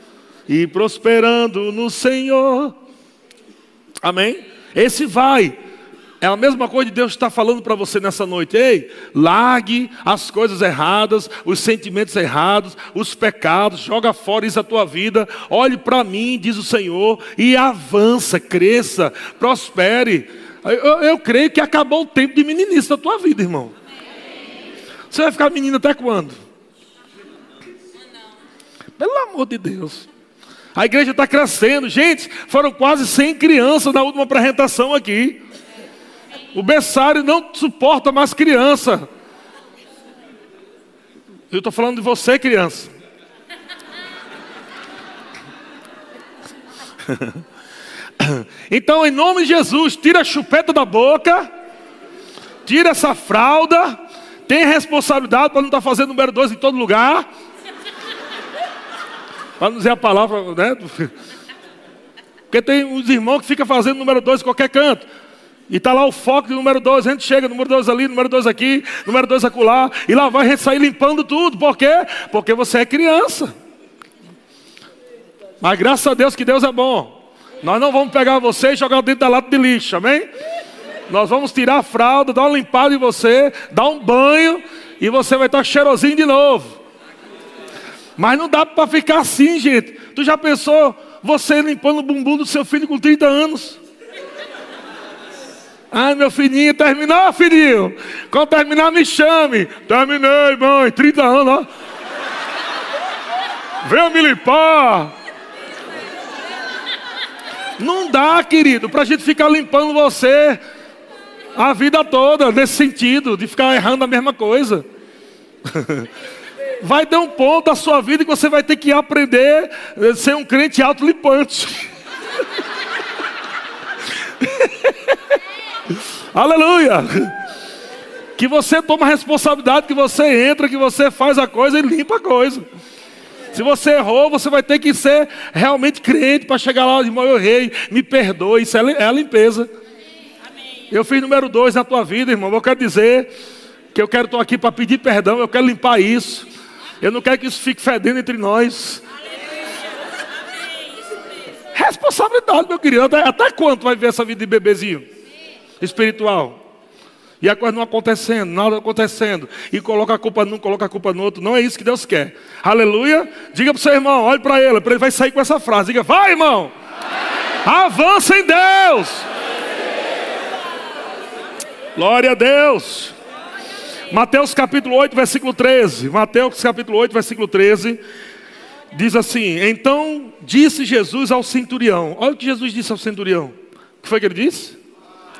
e prosperando no Senhor. Amém? Esse vai. É a mesma coisa de Deus estar falando para você nessa noite. Ei, largue as coisas erradas, os sentimentos errados, os pecados, joga fora isso da tua vida. Olhe para mim, diz o Senhor, e avança, cresça, prospere. Eu, eu, creio que acabou o tempo de meninice da tua vida, irmão. Você vai ficar menino até quando? Pelo amor de Deus. A igreja está crescendo. Gente, foram quase 100 crianças na última apresentação aqui. O berçário não suporta mais criança. Eu estou falando de você, criança. Então, em nome de Jesus, tira a chupeta da boca, tira essa fralda, tem responsabilidade para não estar tá fazendo número dois em todo lugar. Para não dizer a palavra, né? Porque tem uns irmãos que ficam fazendo número dois em qualquer canto. E está lá o foco número dois. A gente chega, número dois ali, número dois aqui, número dois acolá. E lá vai a gente sair limpando tudo. Por quê? Porque você é criança. Mas graças a Deus que Deus é bom. Nós não vamos pegar você e jogar dentro da lata de lixo, amém? Nós vamos tirar a fralda, dar uma limpada em você, dar um banho e você vai estar cheirosinho de novo. Mas não dá para ficar assim, gente. Tu já pensou você limpando o bumbum do seu filho com 30 anos? Ah, meu filhinho, terminou, filhinho? Quando terminar, me chame. Terminei, mãe, 30 anos, ó. Venha me limpar. Não dá, querido, para a gente ficar limpando você a vida toda, nesse sentido, de ficar errando a mesma coisa. vai ter um ponto da sua vida que você vai ter que aprender a ser um crente autolipante. Aleluia! Que você toma responsabilidade, que você entra, que você faz a coisa e limpa a coisa. Se você errou, você vai ter que ser realmente crente para chegar lá, irmão, eu errei, me perdoe. Isso é a limpeza. Eu fiz número dois na tua vida, irmão. Eu quero dizer que eu quero estar aqui para pedir perdão, eu quero limpar isso. Eu não quero que isso fique fedendo entre nós. Responsabilidade, meu querido. Até, até quanto vai ver essa vida de bebezinho? Espiritual. E a coisa não acontecendo, nada acontecendo. E coloca a culpa num, coloca a culpa no outro. Não é isso que Deus quer. Aleluia. Diga para o seu irmão, olhe para ele, ele vai sair com essa frase. Diga, vai irmão. Avança em Deus. Glória a Deus. Mateus capítulo 8, versículo 13. Mateus capítulo 8, versículo 13. Diz assim: Então disse Jesus ao centurião. Olha o que Jesus disse ao centurião. O que foi que ele disse?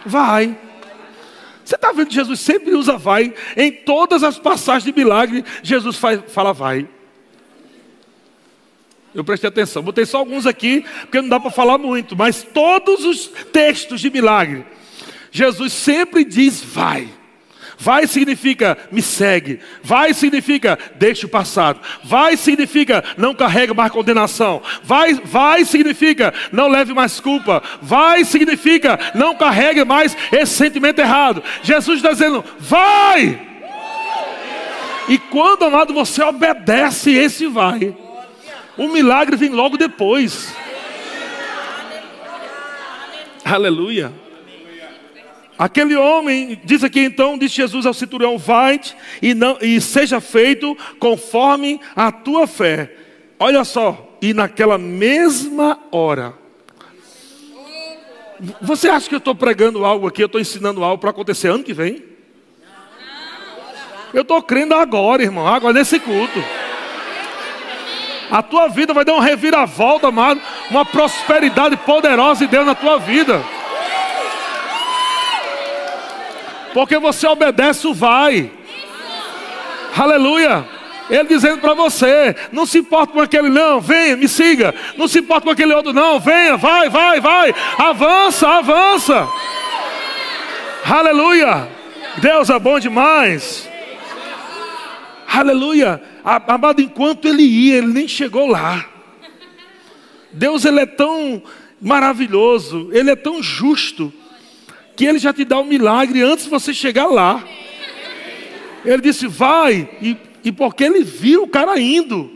Vai. Você está vendo Jesus sempre usa vai. Em todas as passagens de milagre, Jesus fala vai. Eu prestei atenção. Botei só alguns aqui, porque não dá para falar muito. Mas todos os textos de milagre, Jesus sempre diz vai. Vai significa me segue. Vai significa deixa o passado. Vai significa não carrega mais condenação. Vai, vai significa não leve mais culpa. Vai significa não carregue mais esse sentimento errado. Jesus está dizendo: vai. E quando, amado, você obedece esse vai, o milagre vem logo depois. Aleluia. Aquele homem, diz aqui então, disse Jesus ao cinturão: vai e, não, e seja feito conforme a tua fé. Olha só, e naquela mesma hora. Você acha que eu estou pregando algo aqui, eu estou ensinando algo para acontecer ano que vem? Eu estou crendo agora, irmão, agora nesse culto. A tua vida vai dar uma reviravolta, amado. Uma prosperidade poderosa de Deus na tua vida. Porque você obedece o vai. Aleluia. Ele dizendo para você: não se importa com aquele, não, venha, me siga. Não se importa com aquele outro, não, venha, vai, vai, vai. Avança, avança. Aleluia. Deus é bom demais. Aleluia. Amado, enquanto ele ia, ele nem chegou lá. Deus, ele é tão maravilhoso, ele é tão justo, que ele já te dá um milagre antes de você chegar lá. Ele disse: vai, e, e porque ele viu o cara indo,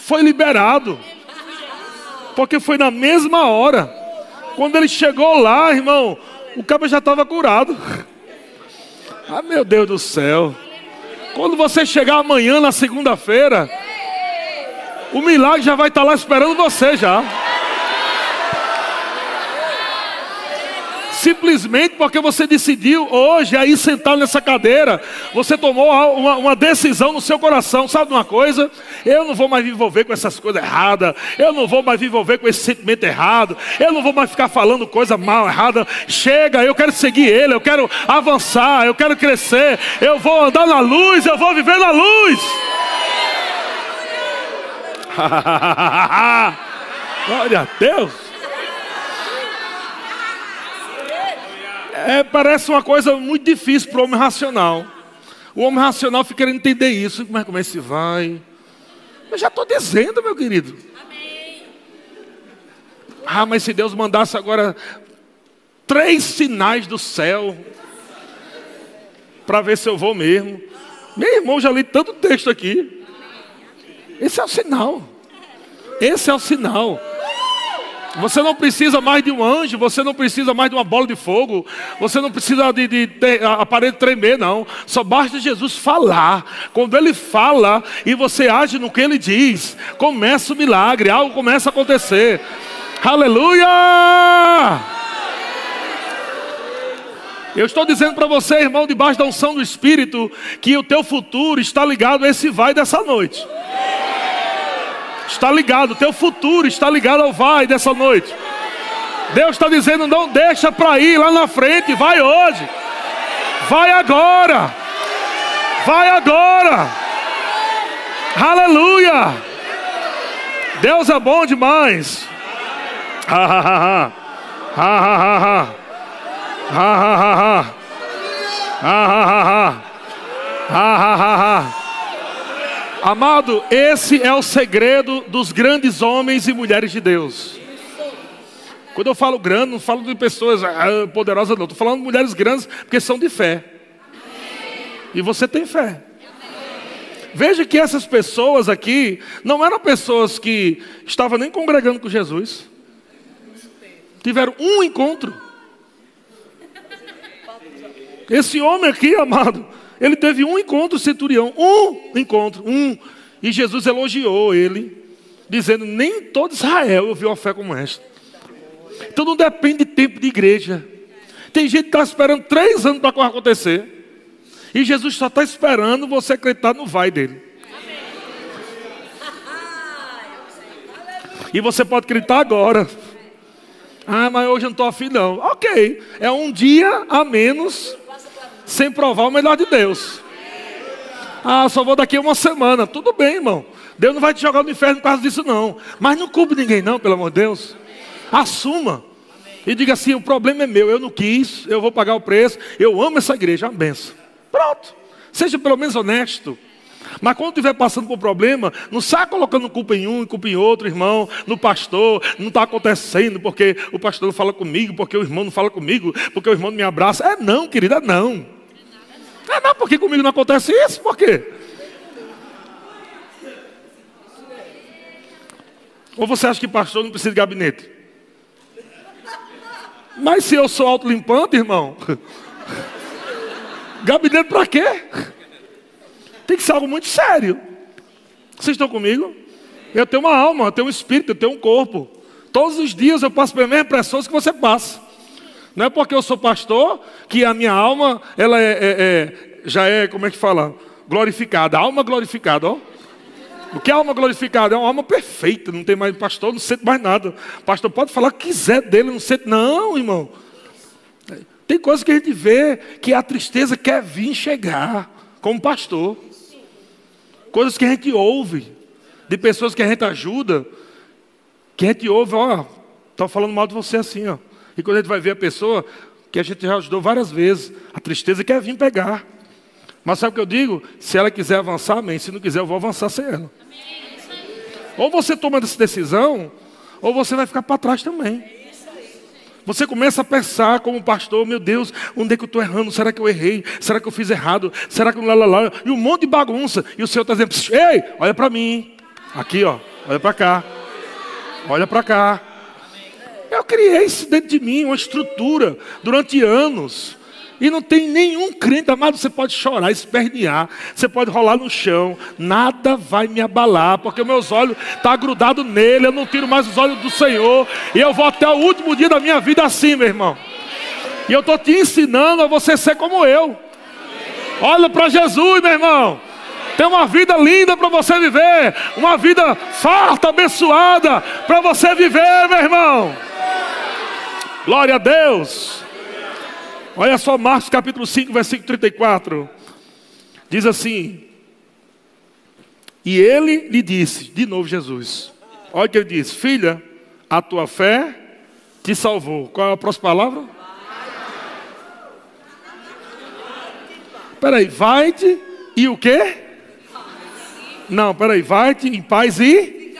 foi liberado, porque foi na mesma hora. Quando ele chegou lá, irmão, o cara já estava curado. Ah, meu Deus do céu. Quando você chegar amanhã, na segunda-feira, o milagre já vai estar lá esperando você já. Simplesmente porque você decidiu hoje aí sentar nessa cadeira, você tomou uma, uma, decisão no seu coração, sabe uma coisa? Eu não vou mais me envolver com essas coisas erradas, eu não vou mais me envolver com esse sentimento errado, eu não vou mais ficar falando coisa mal, errada. Chega, eu quero seguir Ele, eu quero avançar, eu quero crescer, eu vou andar na luz, eu vou viver na luz. Glória a Deus. É, parece uma coisa muito difícil para o homem racional. O homem racional fica querendo entender isso. É, como é que se vai? Eu já estou dizendo, meu querido. Amém. Ah, mas se Deus mandasse agora três sinais do céu para ver se eu vou mesmo. Meu irmão, já li tanto texto aqui. Esse é o sinal. Esse é o sinal. Você não precisa mais de um anjo, você não precisa mais de uma bola de fogo, você não precisa de, de, de a parede tremer, não. Só basta Jesus falar. Quando ele fala e você age no que ele diz, começa o milagre, algo começa a acontecer. Aleluia! Eu estou dizendo para você, irmão, debaixo da unção do Espírito, que o teu futuro está ligado a esse vai dessa noite está ligado, teu futuro está ligado ao vai dessa noite. Deus está dizendo: não deixa para ir lá na frente, vai hoje, vai agora, vai agora, aleluia. Deus é bom demais. Ha ha ha. Ha ha ha ha. Ha ha ha ha. Ha ha ha ha Amado, esse é o segredo dos grandes homens e mulheres de Deus. Quando eu falo grande, não falo de pessoas ah, poderosas, não. Estou falando de mulheres grandes porque são de fé. E você tem fé. Veja que essas pessoas aqui não eram pessoas que estavam nem congregando com Jesus. Tiveram um encontro. Esse homem aqui, amado, ele teve um encontro, centurião, um encontro, um. E Jesus elogiou ele, dizendo: Nem todo Israel ouviu uma fé como esta. Então não depende de tempo de igreja. Tem gente que está esperando três anos para acontecer. E Jesus só está esperando você acreditar no vai dele. E você pode acreditar agora. Ah, mas hoje eu não estou afim, não. Ok, é um dia a menos sem provar o melhor de Deus. Ah, só vou daqui uma semana. Tudo bem, irmão. Deus não vai te jogar no inferno por causa disso, não. Mas não culpe ninguém, não, pelo amor de Deus. Assuma. E diga assim: o problema é meu, eu não quis, eu vou pagar o preço, eu amo essa igreja, é uma benção. Pronto. Seja pelo menos honesto. Mas quando estiver passando por problema, não sai colocando culpa em um e culpa em outro, irmão, no pastor, não está acontecendo porque o pastor não fala comigo, porque o irmão não fala comigo, porque o irmão não me abraça. É não, querida, não. É não, porque comigo não acontece isso, por quê? Ou você acha que pastor não precisa de gabinete? Mas se eu sou autolimpante, irmão, gabinete para quê? Tem que ser algo muito sério. Vocês estão comigo? Eu tenho uma alma, eu tenho um espírito, eu tenho um corpo. Todos os dias eu passo pelas mesmas pressões que você passa. Não é porque eu sou pastor que a minha alma ela é, é, é, já é, como é que fala? Glorificada. Alma glorificada, ó. O que é alma glorificada? É uma alma perfeita, não tem mais pastor, não sente mais nada. pastor pode falar o que quiser dele, não sente. Não, irmão. Tem coisas que a gente vê que a tristeza quer vir chegar, como pastor. Coisas que a gente ouve, de pessoas que a gente ajuda, que a gente ouve, ó, estão falando mal de você assim, ó. E quando a gente vai ver a pessoa que a gente já ajudou várias vezes, a tristeza quer vir pegar. Mas sabe o que eu digo? Se ela quiser avançar, amém. Se não quiser, eu vou avançar sem ela. Ou você toma essa decisão, ou você vai ficar para trás também. Você começa a pensar como pastor, meu Deus, onde é que eu estou errando? Será que eu errei? Será que eu fiz errado? Será que lá, lá, lá? E um monte de bagunça. E o Senhor está dizendo, ei, olha para mim. Aqui, ó, olha para cá. Olha para cá. Eu criei isso dentro de mim, uma estrutura, durante anos. E não tem nenhum crente, amado, você pode chorar, espernear, você pode rolar no chão, nada vai me abalar, porque meus olhos estão tá grudados nele, eu não tiro mais os olhos do Senhor, e eu vou até o último dia da minha vida assim, meu irmão. E eu estou te ensinando a você ser como eu. Olha para Jesus, meu irmão. Tem uma vida linda para você viver, uma vida farta, abençoada para você viver, meu irmão. Glória a Deus. Olha só Marcos capítulo 5, versículo 34. Diz assim: E ele lhe disse, de novo Jesus. Olha o que ele diz: Filha, a tua fé te salvou. Qual é a próxima palavra? Peraí, vai-te e o quê? Não, peraí, vai-te em paz e.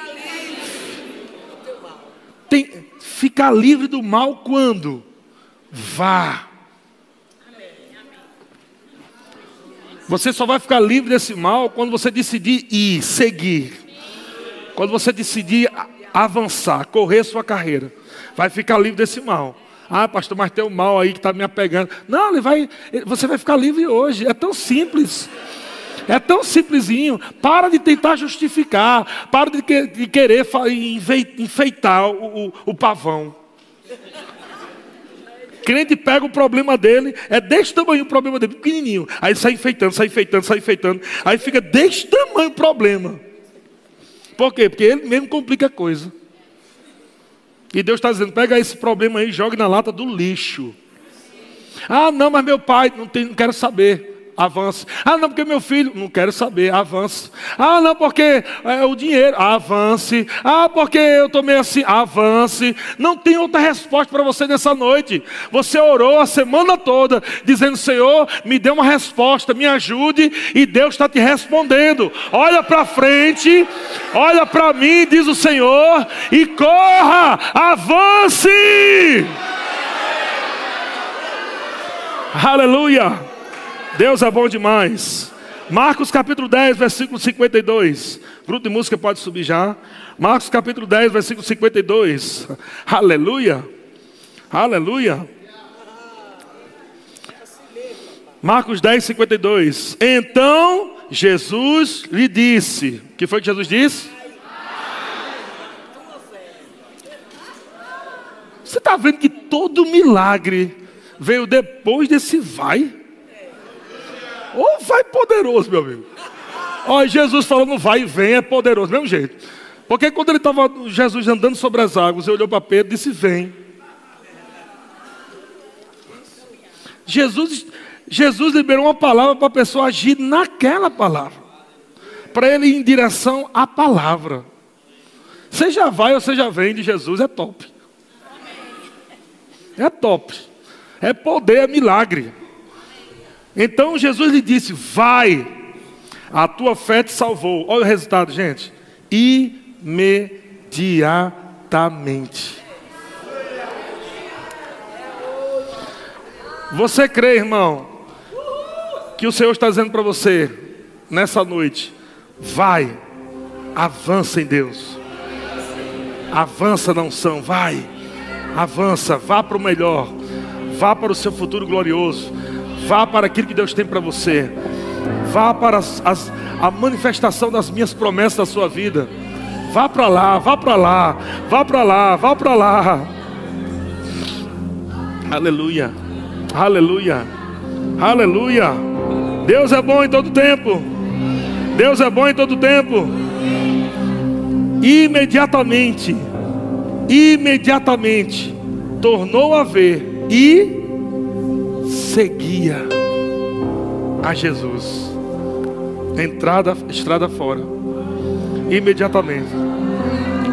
Tem, ficar livre do mal quando? Vá Você só vai ficar livre desse mal quando você decidir ir, seguir. Quando você decidir avançar, correr sua carreira. Vai ficar livre desse mal. Ah, pastor, mas tem um mal aí que está me apegando. Não, ele vai, você vai ficar livre hoje. É tão simples. É tão simplesinho. Para de tentar justificar. Para de, que, de querer enfeitar o, o, o pavão. Crente pega o problema dele, é desse tamanho o problema dele, pequenininho. Aí sai enfeitando, sai enfeitando, sai enfeitando. Aí fica desse tamanho o problema. Por quê? Porque ele mesmo complica a coisa. E Deus está dizendo: pega esse problema aí e na lata do lixo. Ah, não, mas meu pai, não, tem, não quero saber avance. Ah, não, porque meu filho, não quero saber, avance. Ah, não, porque é, o dinheiro, avance. Ah, porque eu tomei assim, avance. Não tem outra resposta para você nessa noite. Você orou a semana toda, dizendo: Senhor, me dê uma resposta, me ajude, e Deus está te respondendo. Olha para frente, olha para mim, diz o Senhor, e corra, avance. Aleluia. Deus é bom demais. Marcos capítulo 10, versículo 52. Grupo de música pode subir já. Marcos capítulo 10, versículo 52. Aleluia. Aleluia. Marcos 10, 52. Então Jesus lhe disse: O que foi que Jesus disse? Você está vendo que todo milagre veio depois desse vai? Ou vai poderoso, meu amigo. Olha, Jesus falando vai e vem é poderoso, mesmo jeito. Porque quando ele estava, Jesus andando sobre as águas, ele olhou para Pedro e disse: Vem. Jesus, Jesus liberou uma palavra para a pessoa agir naquela palavra. Para ele ir em direção à palavra. Seja vai ou seja vem de Jesus, é top. É top. É poder, é milagre. Então Jesus lhe disse: Vai, a tua fé te salvou. Olha o resultado, gente. Imediatamente. Você crê, irmão, que o Senhor está dizendo para você nessa noite: Vai, avança em Deus. Avança na unção, vai. Avança, vá para o melhor. Vá para o seu futuro glorioso Vá para aquilo que Deus tem para você. Vá para as, as, a manifestação das minhas promessas da sua vida. Vá para lá, vá para lá, vá para lá, vá para lá. Aleluia, aleluia, aleluia. Deus é bom em todo tempo. Deus é bom em todo tempo. Imediatamente, imediatamente, tornou a ver e seguia a Jesus. Entrada, estrada fora. Imediatamente.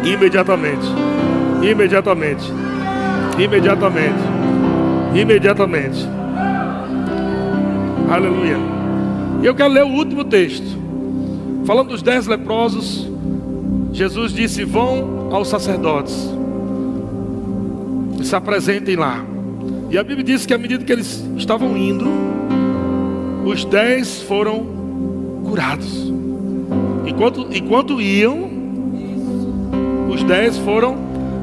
Imediatamente. Imediatamente. Imediatamente. Imediatamente. Aleluia. E eu quero ler o último texto. Falando dos dez leprosos, Jesus disse: Vão aos sacerdotes, e se apresentem lá. E a Bíblia diz que à medida que eles estavam indo, os dez foram curados. Enquanto, enquanto iam, os dez foram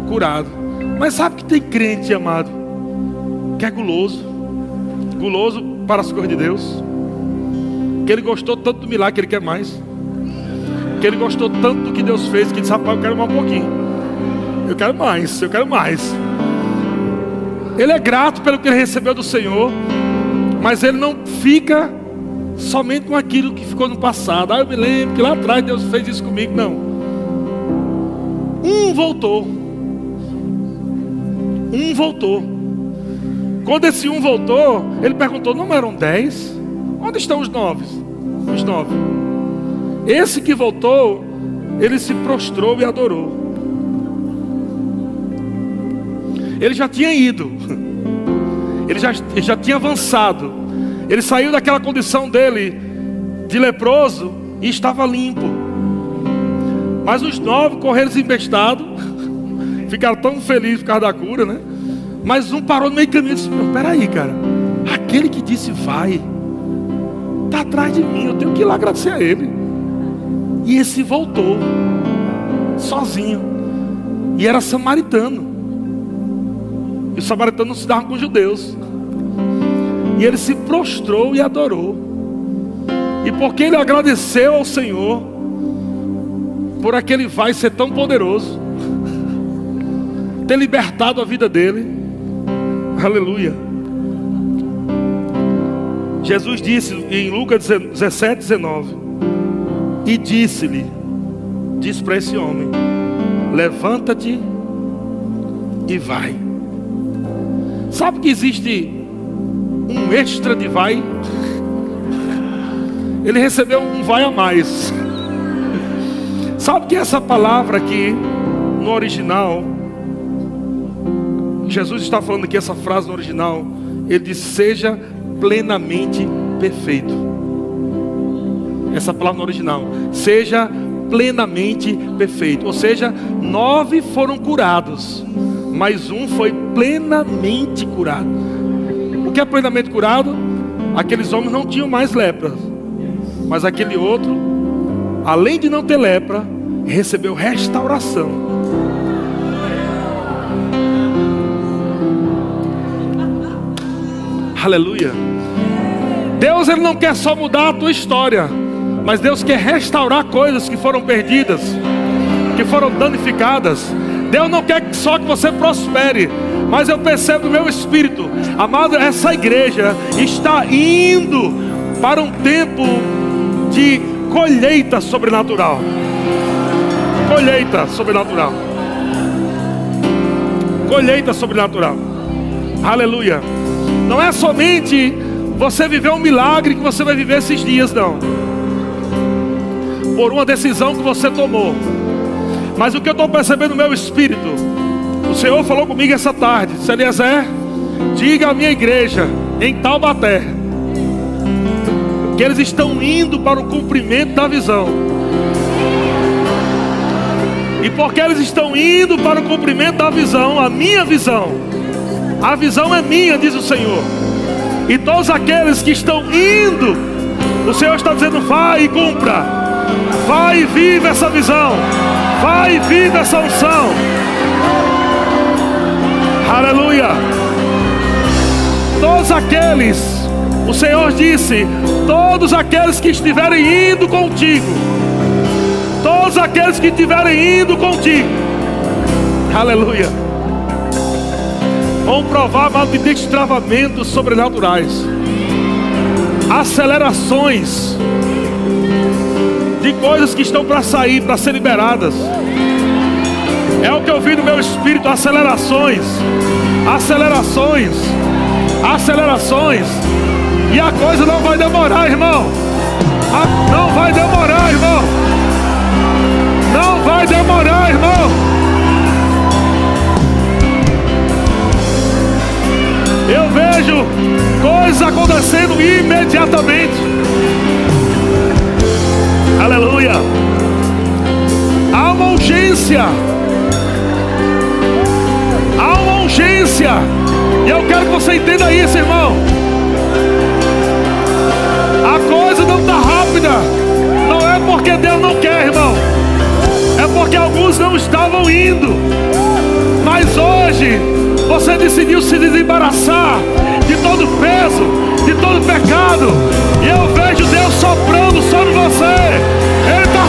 curados. Mas sabe que tem crente, amado, que é guloso, guloso para as coisas de Deus, que ele gostou tanto do milagre que ele quer mais, que ele gostou tanto do que Deus fez, que disse: Rapaz, eu quero mais um pouquinho, eu quero mais, eu quero mais. Ele é grato pelo que ele recebeu do Senhor, mas ele não fica somente com aquilo que ficou no passado. Ah, eu me lembro que lá atrás Deus fez isso comigo. Não. Um voltou. Um voltou. Quando esse um voltou, ele perguntou: não eram dez? Onde estão os nove? Os nove. Esse que voltou, ele se prostrou e adorou. Ele já tinha ido, ele já, ele já tinha avançado, ele saiu daquela condição dele de leproso e estava limpo. Mas os nove correram desembestados, ficaram tão felizes por causa da cura, né? Mas um parou no meio caminho e disse: Peraí, cara, aquele que disse vai, está atrás de mim, eu tenho que ir lá agradecer a ele. E esse voltou, sozinho, e era samaritano. E os samaritanos não se davam com os judeus. E ele se prostrou e adorou. E porque ele agradeceu ao Senhor, por aquele vai ser tão poderoso, ter libertado a vida dele. Aleluia. Jesus disse em Lucas 17, 19: E disse-lhe, disse para esse homem: Levanta-te e vai. Sabe que existe um extra de vai? Ele recebeu um vai a mais. Sabe que essa palavra aqui, no original, Jesus está falando aqui essa frase no original, ele diz: seja plenamente perfeito. Essa palavra no original, seja plenamente perfeito. Ou seja, nove foram curados mas um foi plenamente curado. O que é plenamente curado? Aqueles homens não tinham mais lepra, mas aquele outro, além de não ter lepra, recebeu restauração. Aleluia. Deus ele não quer só mudar a tua história, mas Deus quer restaurar coisas que foram perdidas, que foram danificadas. Deus não quer só que você prospere, mas eu percebo no meu espírito, amado, essa igreja está indo para um tempo de colheita sobrenatural. Colheita sobrenatural. Colheita sobrenatural. Aleluia. Não é somente você viver um milagre que você vai viver esses dias, não. Por uma decisão que você tomou. Mas o que eu estou percebendo no meu espírito, o Senhor falou comigo essa tarde, disse, Eliezer, diga à minha igreja em Taubaté, que eles estão indo para o cumprimento da visão. E porque eles estão indo para o cumprimento da visão, a minha visão, a visão é minha, diz o Senhor. E todos aqueles que estão indo, o Senhor está dizendo: vai e cumpra. Vai e vive essa visão. Vai e vive essa unção. Aleluia. Todos aqueles, o Senhor disse: todos aqueles que estiverem indo contigo, todos aqueles que estiverem indo contigo, aleluia, vão provar mal de destravamentos sobrenaturais, acelerações de coisas que estão para sair, para ser liberadas. É o que eu vi no meu espírito: acelerações, acelerações, acelerações. E a coisa não vai demorar, irmão. não vai demorar, irmão. Não vai demorar, irmão. Eu vejo coisas acontecendo imediatamente. Aleluia. Há uma urgência. Há uma urgência. E eu quero que você entenda isso, irmão. A coisa não está rápida. Não é porque Deus não quer, irmão. É porque alguns não estavam indo. Mas hoje você decidiu se desembaraçar de todo peso, de todo pecado. E eu vejo Deus soprando sobre você. Ele está